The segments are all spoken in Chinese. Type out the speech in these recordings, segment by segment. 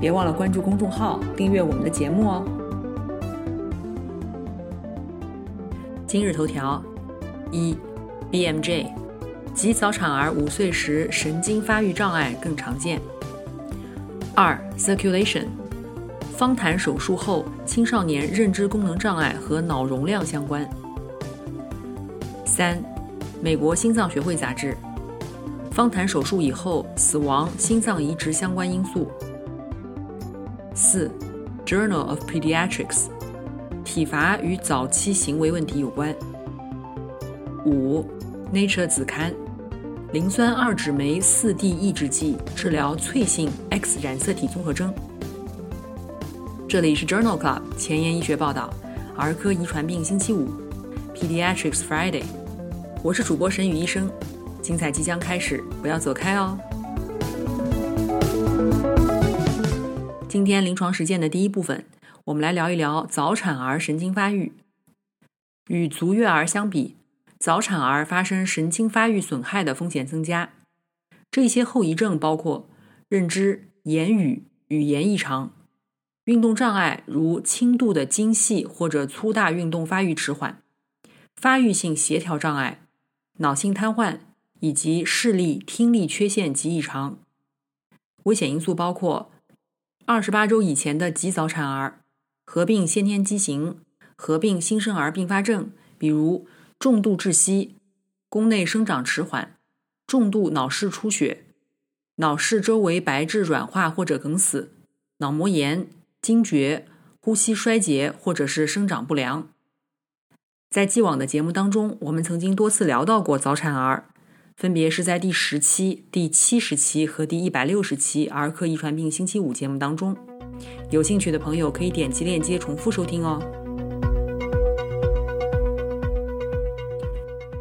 别忘了关注公众号，订阅我们的节目哦。今日头条：一，BMJ，及早产儿五岁时神经发育障碍更常见。二，Circulation，方谈手术后青少年认知功能障碍和脑容量相关。三，美国心脏学会杂志，方谈手术以后死亡心脏移植相关因素。四，《Journal of Pediatrics》，体罚与早期行为问题有关。五，《Nature》子刊，磷酸二酯酶四 D 抑制剂治疗脆性 X 染色体综合征。这里是 Journal Club 前沿医学报道，儿科遗传病星期五，Pediatrics Friday。我是主播沈宇医生，精彩即将开始，不要走开哦。今天临床实践的第一部分，我们来聊一聊早产儿神经发育。与足月儿相比，早产儿发生神经发育损害的风险增加。这些后遗症包括认知、言语、语言异常、运动障碍，如轻度的精细或者粗大运动发育迟缓、发育性协调障碍、脑性瘫痪以及视力、听力缺陷及异常。危险因素包括。二十八周以前的极早产儿，合并先天畸形，合并新生儿并发症，比如重度窒息、宫内生长迟缓、重度脑室出血、脑室周围白质软化或者梗死、脑膜炎、惊厥、呼吸衰竭或者是生长不良。在既往的节目当中，我们曾经多次聊到过早产儿。分别是在第十期、第七十期和第一百六十期《儿科遗传病星期五》节目当中，有兴趣的朋友可以点击链接重复收听哦。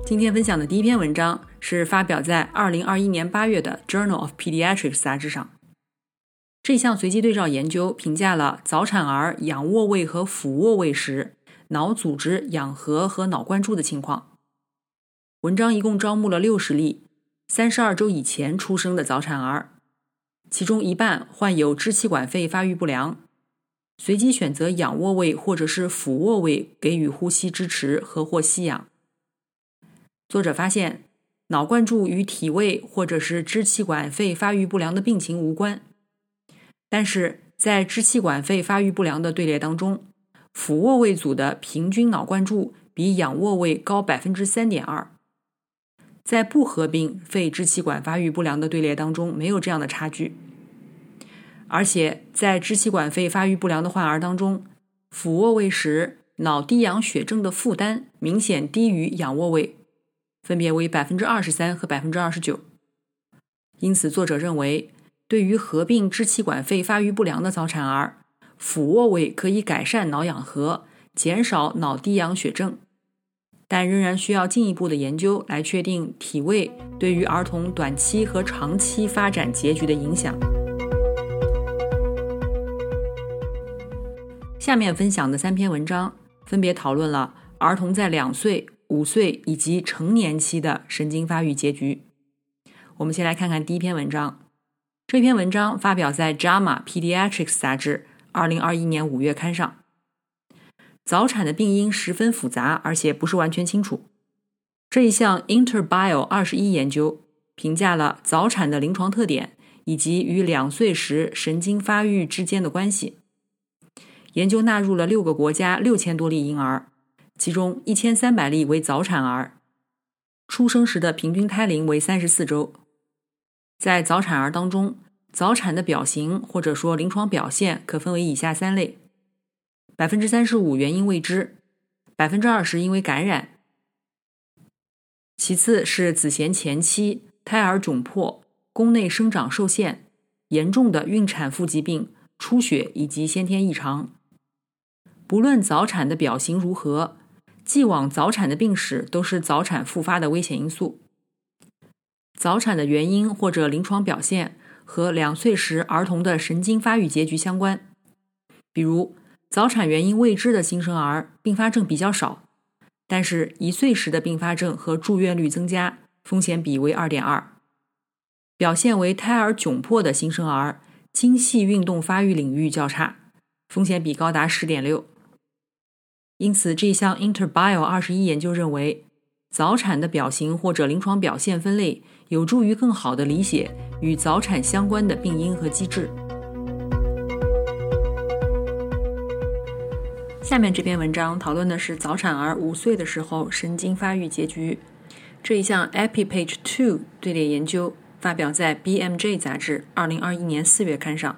今天分享的第一篇文章是发表在二零二一年八月的《Journal of Pediatrics》杂志上。这项随机对照研究评价了早产儿仰卧位和俯卧位时脑组织氧合和脑灌注的情况。文章一共招募了六十例三十二周以前出生的早产儿，其中一半患有支气管肺发育不良，随机选择仰卧位或者是俯卧位给予呼吸支持和或吸氧。作者发现，脑灌注与体位或者是支气管肺发育不良的病情无关，但是在支气管肺发育不良的队列当中，俯卧位组的平均脑灌注比仰卧位高百分之三点二。在不合并肺支气管发育不良的队列当中，没有这样的差距。而且在支气管肺发育不良的患儿当中，俯卧位时脑低氧血症的负担明显低于仰卧位，分别为百分之二十三和百分之二十九。因此，作者认为，对于合并支气管肺发育不良的早产儿，俯卧位可以改善脑氧合，减少脑低氧血症。但仍然需要进一步的研究来确定体位对于儿童短期和长期发展结局的影响。下面分享的三篇文章分别讨论了儿童在两岁、五岁以及成年期的神经发育结局。我们先来看看第一篇文章。这篇文章发表在《JAMA Pediatrics》杂志二零二一年五月刊上。早产的病因十分复杂，而且不是完全清楚。这一项 InterBio 二十一研究评价了早产的临床特点以及与两岁时神经发育之间的关系。研究纳入了六个国家六千多例婴儿，其中一千三百例为早产儿，出生时的平均胎龄为三十四周。在早产儿当中，早产的表型或者说临床表现可分为以下三类。百分之三十五原因未知，百分之二十因为感染。其次是子痫前期、胎儿窘迫、宫内生长受限、严重的孕产妇疾病出血以及先天异常。不论早产的表型如何，既往早产的病史都是早产复发的危险因素。早产的原因或者临床表现和两岁时儿童的神经发育结局相关。比如，早产原因未知的新生儿并发症比较少，但是一岁时的并发症和住院率增加，风险比为二点二。表现为胎儿窘迫的新生儿，精细运动发育领域较差，风险比高达十点六。因此，这项 InterBio 二十一研究认为，早产的表型或者临床表现分类。有助于更好地理解与早产相关的病因和机制。下面这篇文章讨论的是早产儿五岁的时候神经发育结局。这一项 EpiPage Two 队列研究发表在 BMJ 杂志二零二一年四月刊上。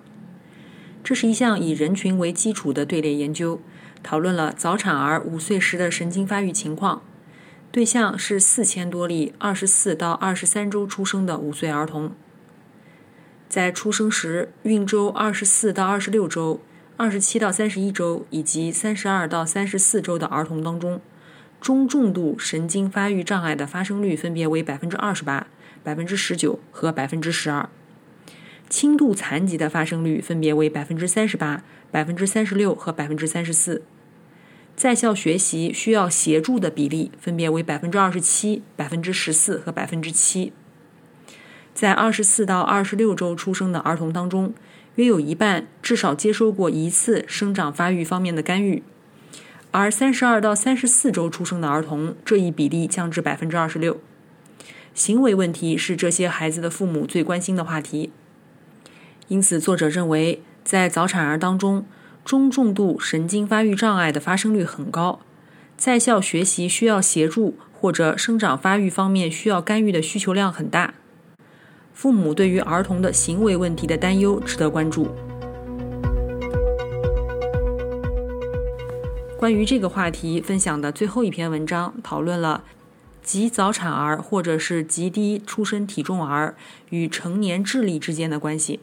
这是一项以人群为基础的队列研究，讨论了早产儿五岁时的神经发育情况。对象是四千多例二十四到二十三周出生的五岁儿童，在出生时孕周二十四到二十六周、二十七到三十一周以及三十二到三十四周的儿童当中，中重度神经发育障碍的发生率分别为百分之二十八、百分之十九和百分之十二，轻度残疾的发生率分别为百分之三十八、百分之三十六和百分之三十四。在校学习需要协助的比例分别为百分之二十七、百分之十四和百分之七。在二十四到二十六周出生的儿童当中，约有一半至少接受过一次生长发育方面的干预，而三十二到三十四周出生的儿童，这一比例降至百分之二十六。行为问题是这些孩子的父母最关心的话题，因此作者认为，在早产儿当中。中重度神经发育障碍的发生率很高，在校学习需要协助或者生长发育方面需要干预的需求量很大。父母对于儿童的行为问题的担忧值得关注。关于这个话题分享的最后一篇文章，讨论了极早产儿或者是极低出生体重儿与成年智力之间的关系。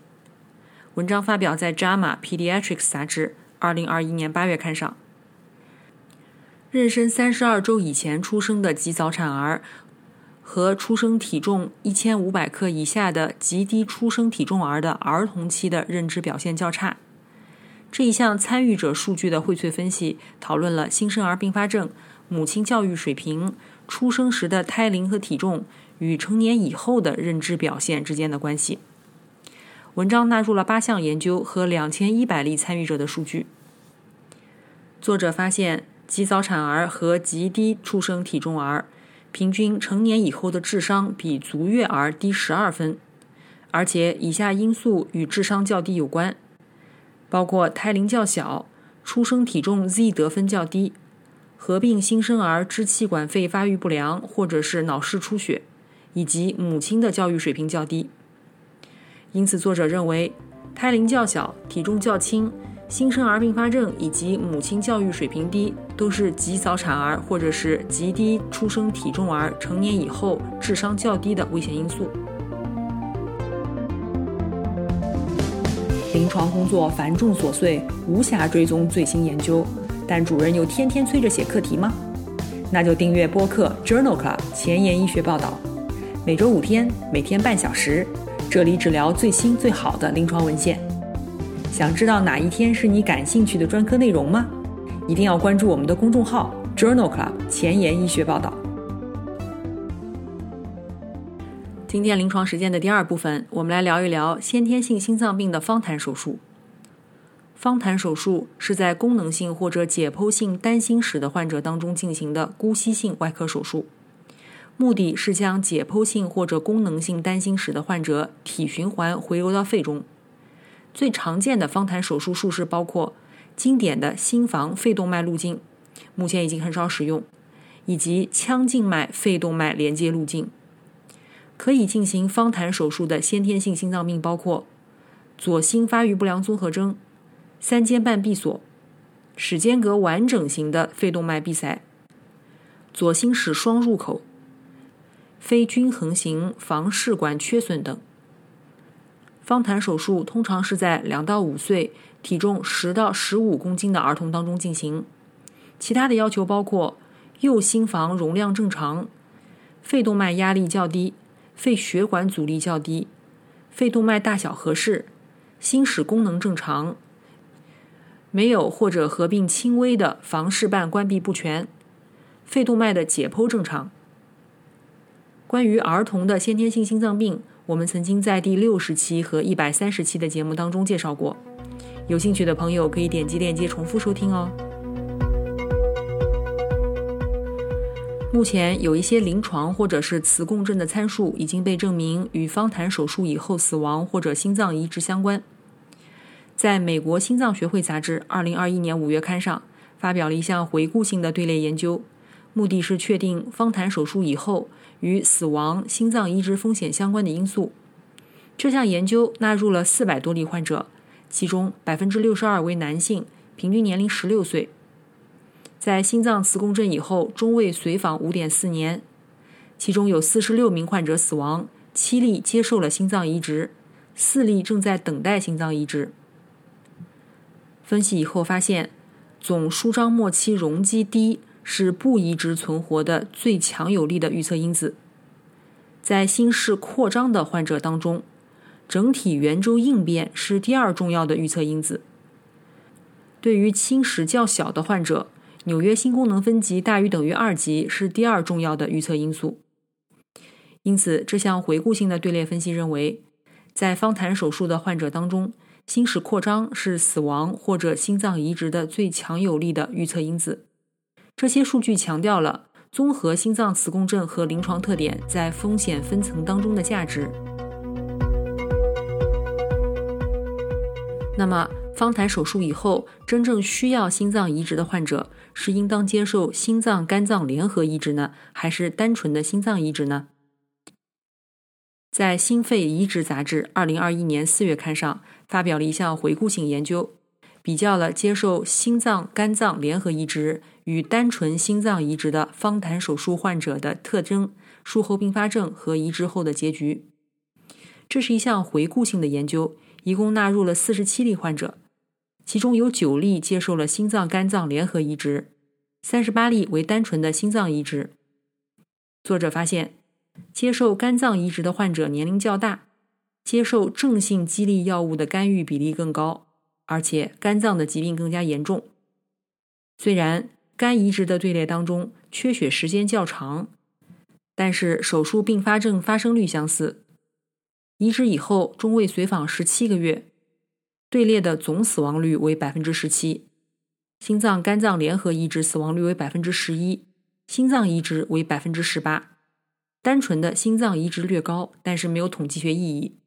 文章发表在《JAMA Pediatrics》杂志二零二一年八月刊上。妊娠三十二周以前出生的极早产儿和出生体重一千五百克以下的极低出生体重儿的儿童期的认知表现较差。这一项参与者数据的荟萃分析讨论了新生儿并发症、母亲教育水平、出生时的胎龄和体重与成年以后的认知表现之间的关系。文章纳入了八项研究和两千一百例参与者的数据。作者发现，极早产儿和极低出生体重儿平均成年以后的智商比足月儿低十二分，而且以下因素与智商较低有关，包括胎龄较小、出生体重 Z 得分较低、合并新生儿支气管肺发育不良或者是脑室出血，以及母亲的教育水平较低。因此，作者认为，胎龄较小、体重较轻、新生儿并发症以及母亲教育水平低，都是极早产儿或者是极低出生体重儿成年以后智商较低的危险因素。临床工作繁重琐碎，无暇追踪最新研究，但主任又天天催着写课题吗？那就订阅播客 Journal Club 前沿医学报道，每周五天，每天半小时。这里只聊最新最好的临床文献。想知道哪一天是你感兴趣的专科内容吗？一定要关注我们的公众号 Journal Club 前沿医学报道。今天临床实践的第二部分，我们来聊一聊先天性心脏病的方谈手术。方谈手术是在功能性或者解剖性单心室的患者当中进行的姑息性外科手术。目的是将解剖性或者功能性单心室的患者体循环回流到肺中。最常见的方坛手术术式包括经典的心房肺动脉路径，目前已经很少使用，以及腔静脉肺动脉连接路径。可以进行方坛手术的先天性心脏病包括左心发育不良综合征、三尖瓣闭锁、室间隔完整型的肺动脉闭塞、左心室双入口。非均衡型房室管缺损等。方坛手术通常是在两到五岁、体重十到十五公斤的儿童当中进行。其他的要求包括右心房容量正常、肺动脉压力较低、肺血管阻力较低、肺动脉大小合适、心室功能正常、没有或者合并轻微的房室瓣关闭不全、肺动脉的解剖正常。关于儿童的先天性心脏病。我们曾经在第六十期和一百三十期的节目当中介绍过，有兴趣的朋友可以点击链接重复收听哦。目前有一些临床或者是磁共振的参数已经被证明与方坛手术以后死亡或者心脏移植相关。在美国心脏学会杂志二零二一年五月刊上发表了一项回顾性的队列研究，目的是确定方坛手术以后。与死亡、心脏移植风险相关的因素。这项研究纳入了四百多例患者，其中百分之六十二为男性，平均年龄十六岁。在心脏磁共振以后，中位随访五点四年，其中有四十六名患者死亡，七例接受了心脏移植，四例正在等待心脏移植。分析以后发现，总舒张末期容积低。是不移植存活的最强有力的预测因子。在心室扩张的患者当中，整体圆周应变是第二重要的预测因子。对于侵蚀较小的患者，纽约心功能分级大于等于二级是第二重要的预测因素。因此，这项回顾性的队列分析认为，在方坛手术的患者当中，心室扩张是死亡或者心脏移植的最强有力的预测因子。这些数据强调了综合心脏磁共振和临床特点在风险分层当中的价值。那么，方台手术以后，真正需要心脏移植的患者是应当接受心脏肝脏联合移植呢，还是单纯的心脏移植呢？在《心肺移植杂志》二零二一年四月刊上发表了一项回顾性研究。比较了接受心脏、肝脏联合移植与单纯心脏移植的方坛手术患者的特征、术后并发症和移植后的结局。这是一项回顾性的研究，一共纳入了四十七例患者，其中有九例接受了心脏、肝脏联合移植，三十八例为单纯的心脏移植。作者发现，接受肝脏移植的患者年龄较大，接受正性激励药物的干预比例更高。而且肝脏的疾病更加严重。虽然肝移植的队列当中缺血时间较长，但是手术并发症发生率相似。移植以后中位随访十七个月，队列的总死亡率为百分之十七。心脏肝脏联合移植死亡率为百分之十一，心脏移植为百分之十八。单纯的心脏移植略高，但是没有统计学意义。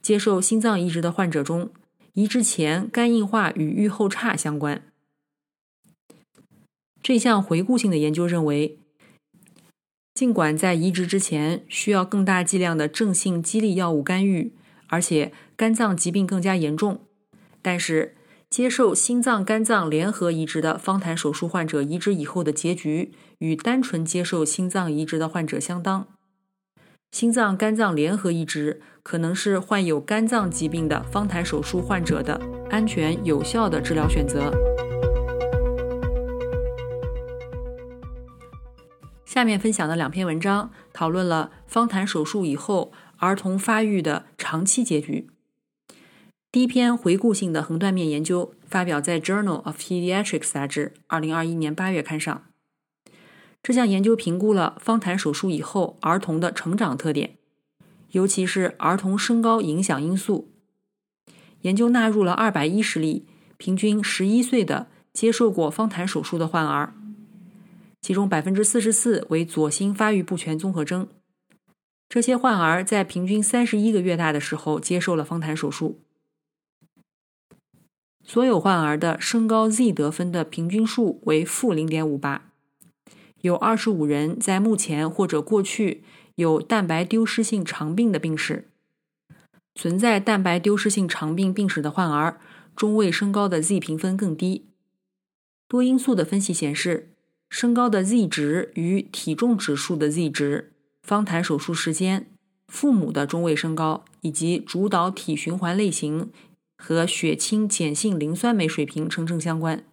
接受心脏移植的患者中。移植前肝硬化与预后差相关。这项回顾性的研究认为，尽管在移植之前需要更大剂量的正性激励药物干预，而且肝脏疾病更加严重，但是接受心脏肝脏联合移植的方坛手术患者移植以后的结局与单纯接受心脏移植的患者相当。心脏肝脏联合移植可能是患有肝脏疾病的方坛手术患者的安全有效的治疗选择。下面分享的两篇文章讨论了方坛手术以后儿童发育的长期结局。第一篇回顾性的横断面研究发表在《Journal of Pediatrics》杂志，二零二一年八月刊上。这项研究评估了方坛手术以后儿童的成长特点，尤其是儿童身高影响因素。研究纳入了二百一十例平均十一岁的接受过方坛手术的患儿，其中百分之四十四为左心发育不全综合征。这些患儿在平均三十一个月大的时候接受了方坛手术。所有患儿的身高 Z 得分的平均数为负零点五八。有二十五人在目前或者过去有蛋白丢失性肠病的病史。存在蛋白丢失性肠病病史的患儿，中位身高的 Z 评分更低。多因素的分析显示，身高的 Z 值与体重指数的 Z 值、方坛手术时间、父母的中位身高以及主导体循环类型和血清碱性磷酸酶水平成正相关。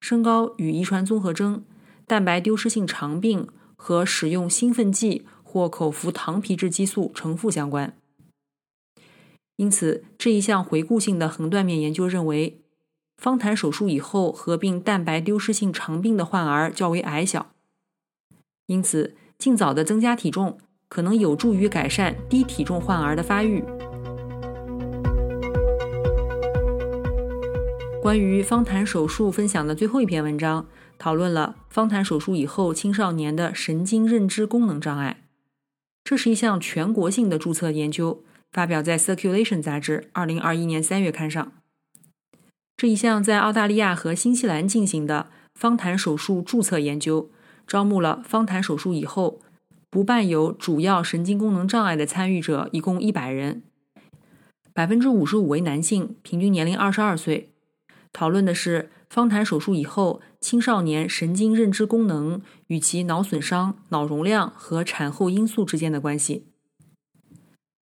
身高与遗传综合征、蛋白丢失性肠病和使用兴奋剂或口服糖皮质激素呈负相关。因此，这一项回顾性的横断面研究认为，方坛手术以后合并蛋白丢失性肠病的患儿较为矮小。因此，尽早的增加体重可能有助于改善低体重患儿的发育。关于方坛手术分享的最后一篇文章，讨论了方坛手术以后青少年的神经认知功能障碍。这是一项全国性的注册研究。发表在《Circulation》杂志二零二一年三月刊上。这一项在澳大利亚和新西兰进行的方坛手术注册研究，招募了方坛手术以后不伴有主要神经功能障碍的参与者，一共一百人，百分之五十五为男性，平均年龄二十二岁。讨论的是方坛手术以后青少年神经认知功能与其脑损伤、脑容量和产后因素之间的关系。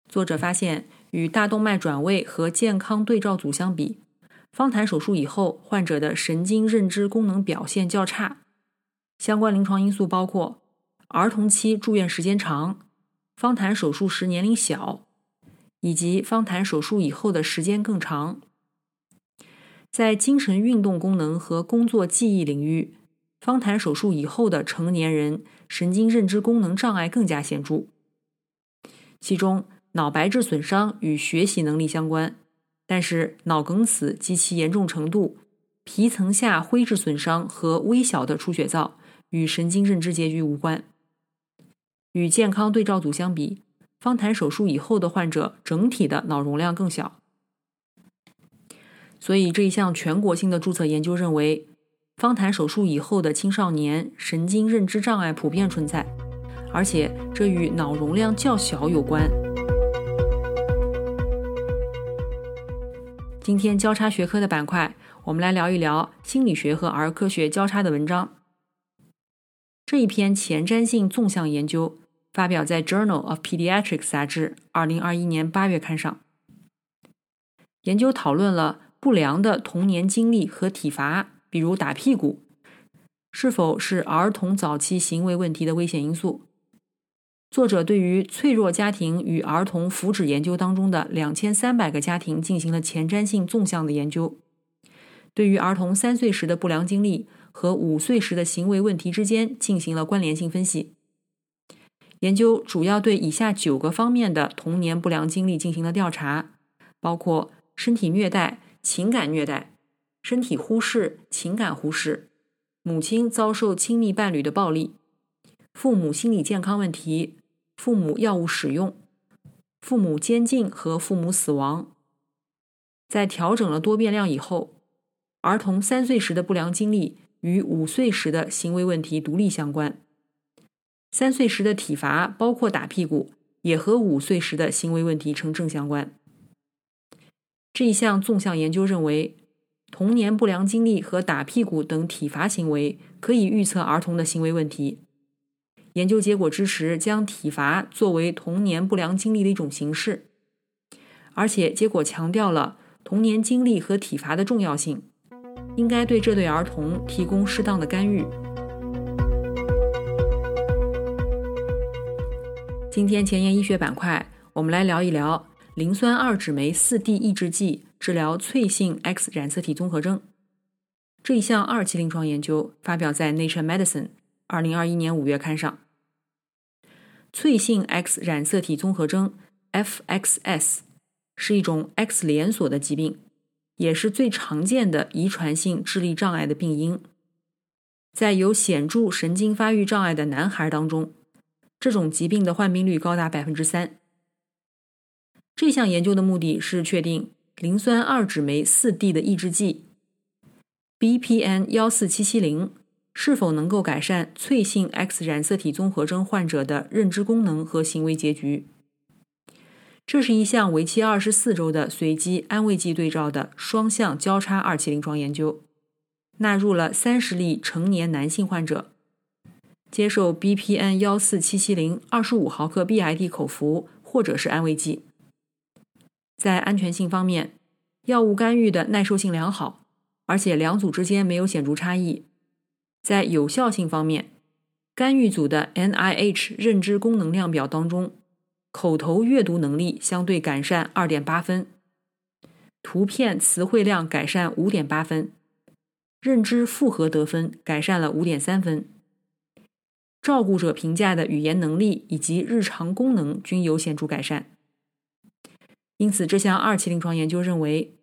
作者发现，与大动脉转位和健康对照组相比，方坛手术以后患者的神经认知功能表现较差。相关临床因素包括儿童期住院时间长、方坛手术时年龄小，以及方坛手术以后的时间更长。在精神运动功能和工作记忆领域，方坛手术以后的成年人神经认知功能障碍更加显著，其中。脑白质损伤与学习能力相关，但是脑梗死及其严重程度、皮层下灰质损伤和微小的出血灶与神经认知结局无关。与健康对照组相比，方坛手术以后的患者整体的脑容量更小。所以这一项全国性的注册研究认为，方坛手术以后的青少年神经认知障碍普遍存在，而且这与脑容量较小有关。今天交叉学科的板块，我们来聊一聊心理学和儿科学交叉的文章。这一篇前瞻性纵向研究发表在《Journal of Pediatrics》杂志二零二一年八月刊上。研究讨论了不良的童年经历和体罚，比如打屁股，是否是儿童早期行为问题的危险因素。作者对于脆弱家庭与儿童福祉研究当中的两千三百个家庭进行了前瞻性纵向的研究，对于儿童三岁时的不良经历和五岁时的行为问题之间进行了关联性分析。研究主要对以下九个方面的童年不良经历进行了调查，包括身体虐待、情感虐待、身体忽视、情感忽视、母亲遭受亲密伴侣的暴力。父母心理健康问题、父母药物使用、父母监禁和父母死亡。在调整了多变量以后，儿童三岁时的不良经历与五岁时的行为问题独立相关。三岁时的体罚，包括打屁股，也和五岁时的行为问题成正相关。这一项纵向研究认为，童年不良经历和打屁股等体罚行为可以预测儿童的行为问题。研究结果支持将体罚作为童年不良经历的一种形式，而且结果强调了童年经历和体罚的重要性，应该对这对儿童提供适当的干预。今天前沿医学板块，我们来聊一聊磷酸二酯酶四 D 抑制剂治疗脆性 X 染色体综合征。这一项二期临床研究发表在《Nature Medicine》二零二一年五月刊上。脆性 X 染色体综合征 （FXS） 是一种 X 连锁的疾病，也是最常见的遗传性智力障碍的病因。在有显著神经发育障碍的男孩当中，这种疾病的患病率高达百分之三。这项研究的目的是确定磷酸二酯酶四 D 的抑制剂 BPN 幺四七七零。是否能够改善脆性 X 染色体综合征患者的认知功能和行为结局？这是一项为期二十四周的随机安慰剂对照的双向交叉二期临床研究，纳入了三十例成年男性患者，接受 BPN 幺四七七零二十五毫克 BID 口服或者是安慰剂。在安全性方面，药物干预的耐受性良好，而且两组之间没有显著差异。在有效性方面，干预组的 NIH 认知功能量表当中，口头阅读能力相对改善二点八分，图片词汇量改善五点八分，认知复合得分改善了五点三分。照顾者评价的语言能力以及日常功能均有显著改善，因此这项二期临床研究认为，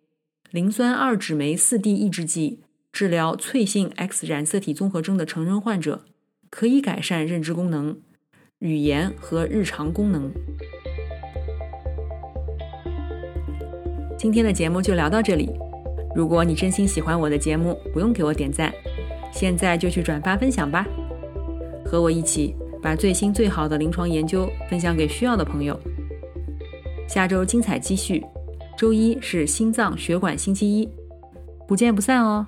磷酸二酯酶四 D 抑制剂治疗脆性 X 染色体综合征的成人患者可以改善认知功能、语言和日常功能。今天的节目就聊到这里，如果你真心喜欢我的节目，不用给我点赞，现在就去转发分享吧。和我一起把最新最好的临床研究分享给需要的朋友。下周精彩继续，周一是心脏血管星期一，不见不散哦。